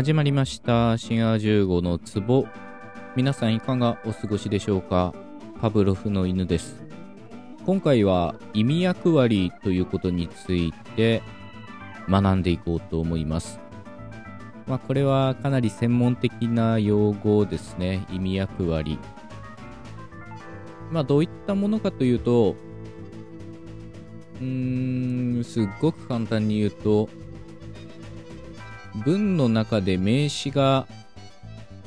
始まりました。深夜15の壺。皆さんいかがお過ごしでしょうか？パブロフの犬です。今回は意味役割ということについて学んでいこうと思います。まあ、これはかなり専門的な用語ですね。意味役割。まあ、どういったものかというと、うーん、すっごく簡単に言うと、文の中で名詞が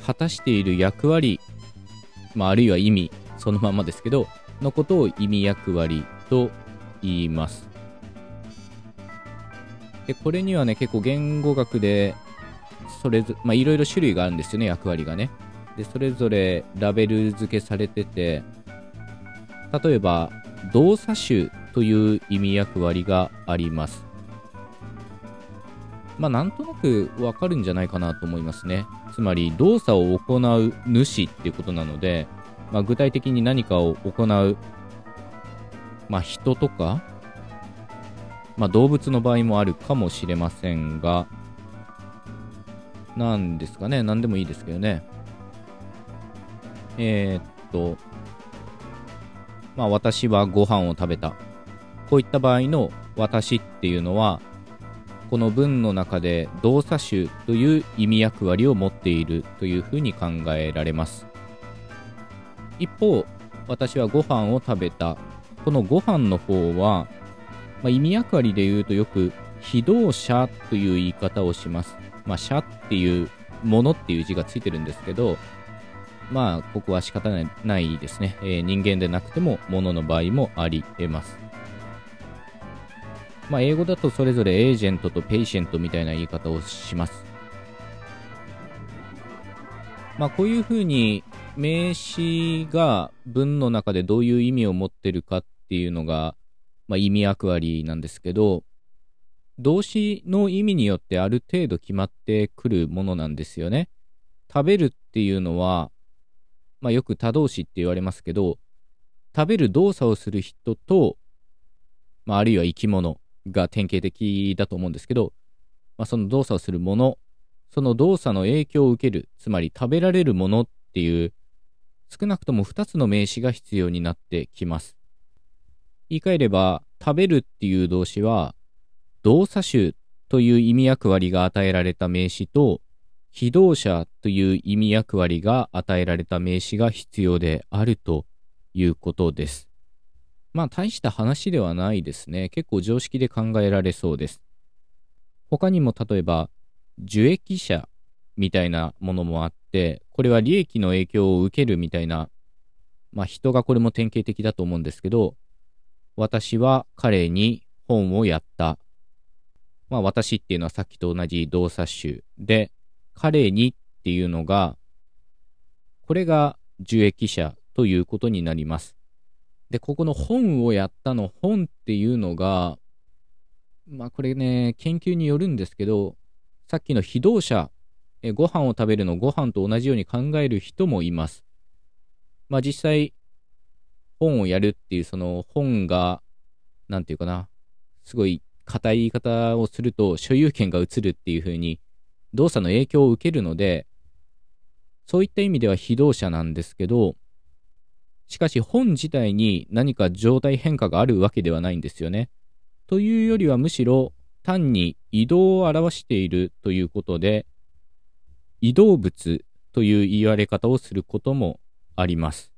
果たしている役割、まあ、あるいは意味、そのままですけど、のことを意味役割と言います。で、これにはね、結構言語学で、それぞ、まあ、いろいろ種類があるんですよね、役割がね。で、それぞれラベル付けされてて、例えば、動作種という意味役割があります。まあ、なんとなくわかるんじゃないかなと思いますね。つまり、動作を行う主っていうことなので、まあ、具体的に何かを行う、まあ、人とか、まあ、動物の場合もあるかもしれませんが、なんですかね、何でもいいですけどね。えー、っと、まあ、私はご飯を食べた。こういった場合の私っていうのは、この文の中で動作種という意味役割を持っているというふうに考えられます。一方、私はご飯を食べた。このご飯の方は、まあ、意味役割で言うとよく非動者という言い方をします。まあ、者っていうものっていう字がついてるんですけど、まあ、ここは仕方ないないですね、えー人間でなくても物の場合もあり得ます。まあ、英語だとそれぞれエージェントと patient みたいな言い方をします。まあ、こういうふうに名詞が文の中でどういう意味を持ってるかっていうのが、まあ、意味役割なんですけど、動詞の意味によってある程度決まってくるものなんですよね。食べるっていうのは、まあ、よく他動詞って言われますけど、食べる動作をする人と、まあ、あるいは生き物が典型的だと思うんですけど、まあ、その動作をするもの、その動作の影響を受ける、つまり食べられるものっていう、少なくとも2つの名詞が必要になってきます。言い換えれば、食べるっていう動詞は、動作種という意味役割が与えられた名詞と、非動者という意味役割が与えられた名詞が必要であるということです。まあ大した話ではないですね。結構常識で考えられそうです。他にも例えば、受益者みたいなものもあって、これは利益の影響を受けるみたいな、まあ人がこれも典型的だと思うんですけど、私は彼に本をやった。まあ私っていうのはさっきと同じ動作種で、彼にっていうのが、これが受益者ということになります。で、ここの本をやったの本っていうのが、まあこれね、研究によるんですけど、さっきの非動者、えご飯を食べるのご飯と同じように考える人もいます。まあ実際、本をやるっていうその本が、なんていうかな、すごい硬い言い方をすると所有権が移るっていう風に動作の影響を受けるので、そういった意味では非動者なんですけど、しかし本自体に何か状態変化があるわけではないんですよね。というよりはむしろ単に移動を表しているということで、移動物という言われ方をすることもあります。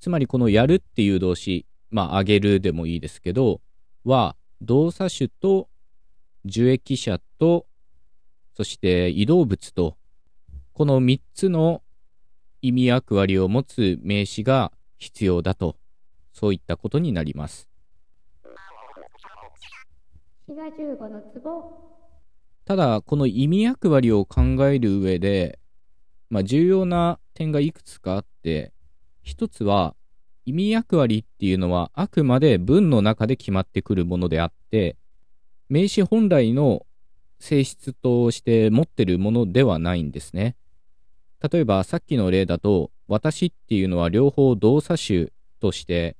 つまりこのやるっていう動詞、まああげるでもいいですけど、は動作種と受益者とそして移動物と、この3つの意味役割を持つ名詞が必要だと、そういったことになります。滋賀15の壺ただ、この意味役割を考える上で、まあ、重要な点がいくつかあって、一つは、意味役割っていうのはあくまで文の中で決まってくるものであって、名詞本来の性質として持ってるものではないんですね。例えばさっきの例だと、私っていうのは両方動作種として、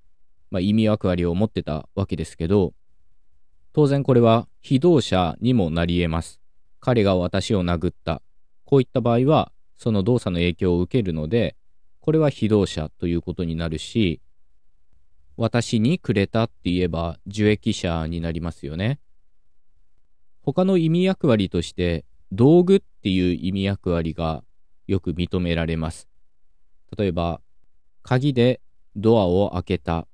まあ、意味役割を持ってたわけですけど、当然これは非動詞にもなり得ます。彼が私を殴った。こういった場合は、その動作の影響を受けるので、これは非動者ということになるし、私にくれたって言えば受益者になりますよね。他の意味役割として、道具っていう意味役割がよく認められます。例えば、鍵でドアを開けた。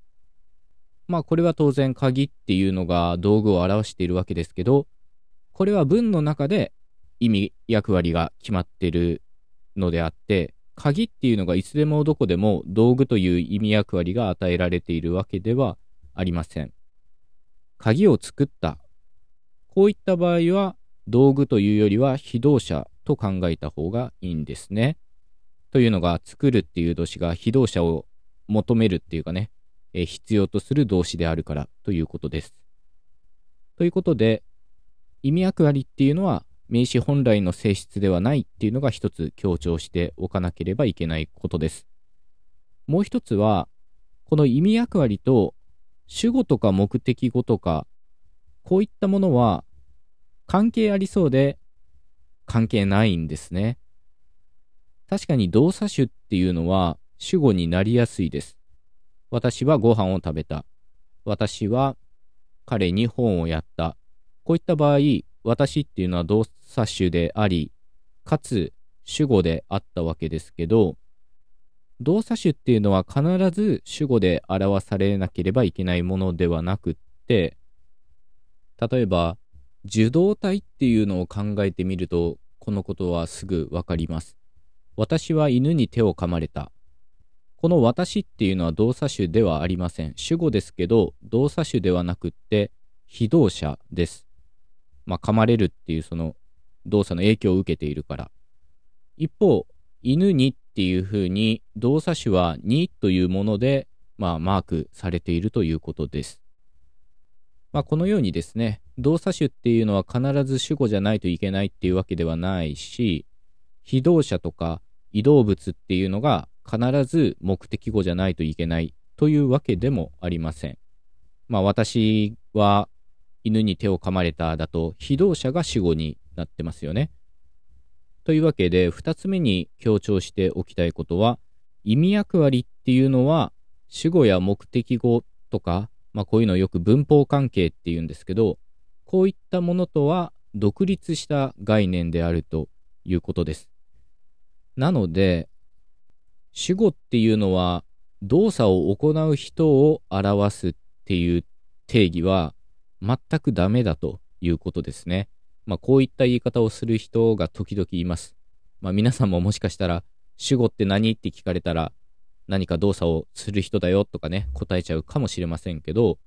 まあこれは当然鍵っていうのが道具を表しているわけですけど、これは文の中で意味役割が決まってるのであって、鍵っていうのがいつでもどこでも道具という意味役割が与えられているわけではありません。鍵を作った。こういった場合は道具というよりは非動者と考えた方がいいんですね。というのが作るっていう動詞が非動者を求めるっていうかね、え必要とする動詞であるからということです。ということで、意味役割っていうのは名詞本来の性質ではないっていうのが一つ強調しておかなければいけないことです。もう一つは、この意味役割と主語とか目的語とか、こういったものは関係ありそうで関係ないんですね。確かに動作種っていうのは主語になりやすいです。私はご飯を食べた。私は彼に本をやった。こういった場合、私っていうのは動作種であり、かつ主語であったわけですけど、動作種っていうのは必ず主語で表されなければいけないものではなくって、例えば、受動体っていうのを考えてみると、このことはすぐわかります。私は犬に手を噛まれた。この私っていうのは動作種ではありません。主語ですけど、動作種ではなくって、非動詞です。まあ、噛まれるっていうその動作の影響を受けているから。一方、犬にっていうふうに動作種はにというもので、まあ、マークされているということです。まあ、このようにですね、動作種っていうのは必ず主語じゃないといけないっていうわけではないし、非動詞とか移動物っていうのが必ず目的語じゃないといけないというわけでもありません。まあ私は犬に手を噛まれただと非動詞が主語になってますよね。というわけで二つ目に強調しておきたいことは意味役割っていうのは主語や目的語とか、まあこういうのをよく文法関係っていうんですけど、こういったものとは独立した概念であるということです。なので、主語っていうのは動作を行う人を表すっていう定義は全くダメだということですね。まあこういった言い方をする人が時々います。まあ皆さんももしかしたら主語って何って聞かれたら何か動作をする人だよとかね答えちゃうかもしれませんけど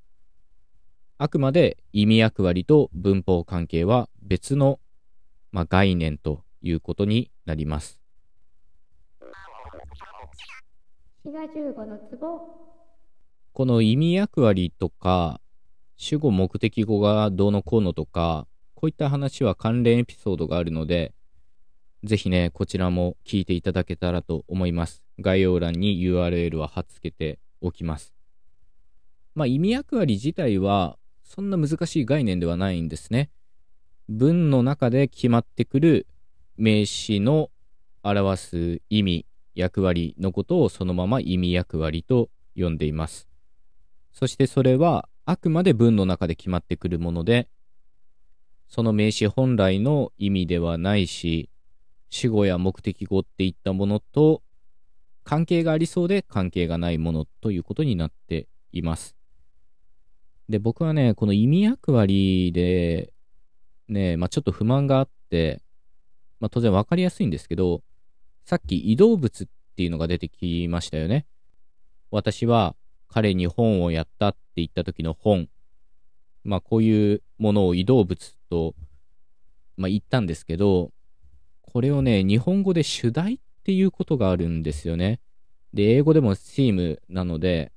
あくまで意味役割と文法関係は別の、まあ、概念ということになります。滋賀15の壺。この意味役割とか主語目的語がどうのこうのとかこういった話は関連エピソードがあるのでぜひねこちらも聞いていただけたらと思います。概要欄に URL は貼っ付けておきます。まあ意味役割自体はそんな難しい概念ではないんですね文の中で決まってくる名詞の表す意味役割のことをそのまま意味役割と呼んでいます。そしてそれはあくまで文の中で決まってくるもので、その名詞本来の意味ではないし、主語や目的語っていったものと関係がありそうで関係がないものということになっています。で、僕はね、この意味役割で、ね、まあ、ちょっと不満があって、まあ、当然わかりやすいんですけど、さっき移動物っていうのが出てきましたよね。私は彼に本をやったって言った時の本。まあこういうものを移動物と、まあ、言ったんですけど、これをね、日本語で主題っていうことがあるんですよね。で、英語でも theme なので、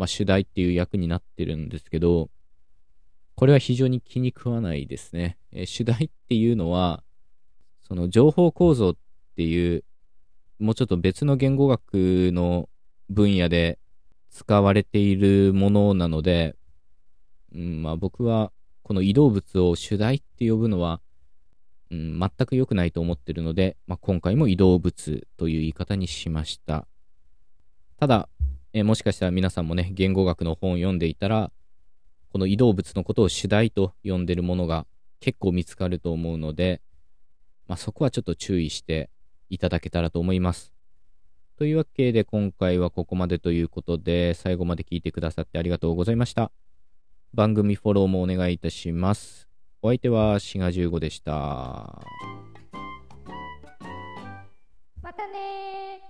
まあ主題っていう役になってるんですけど、これは非常に気に食わないですね。えー主題っていうのは、その情報構造っていうもうちょっと別の言語学の分野で使われているものなので、うん、まあ僕はこの移動物を主題って呼ぶのはうん、全く良くないと思ってるので、まあ、今回も移動物という言い方にしました。ただ、えもしかしたら皆さんもね、言語学の本を読んでいたら、この移動物のことを主題と呼んでるものが結構見つかると思うので、まあ、そこはちょっと注意していただけたらと思います。というわけで今回はここまでということで、最後まで聞いてくださってありがとうございました。番組フォローもお願いいたします。お相手はシガ15でした。またね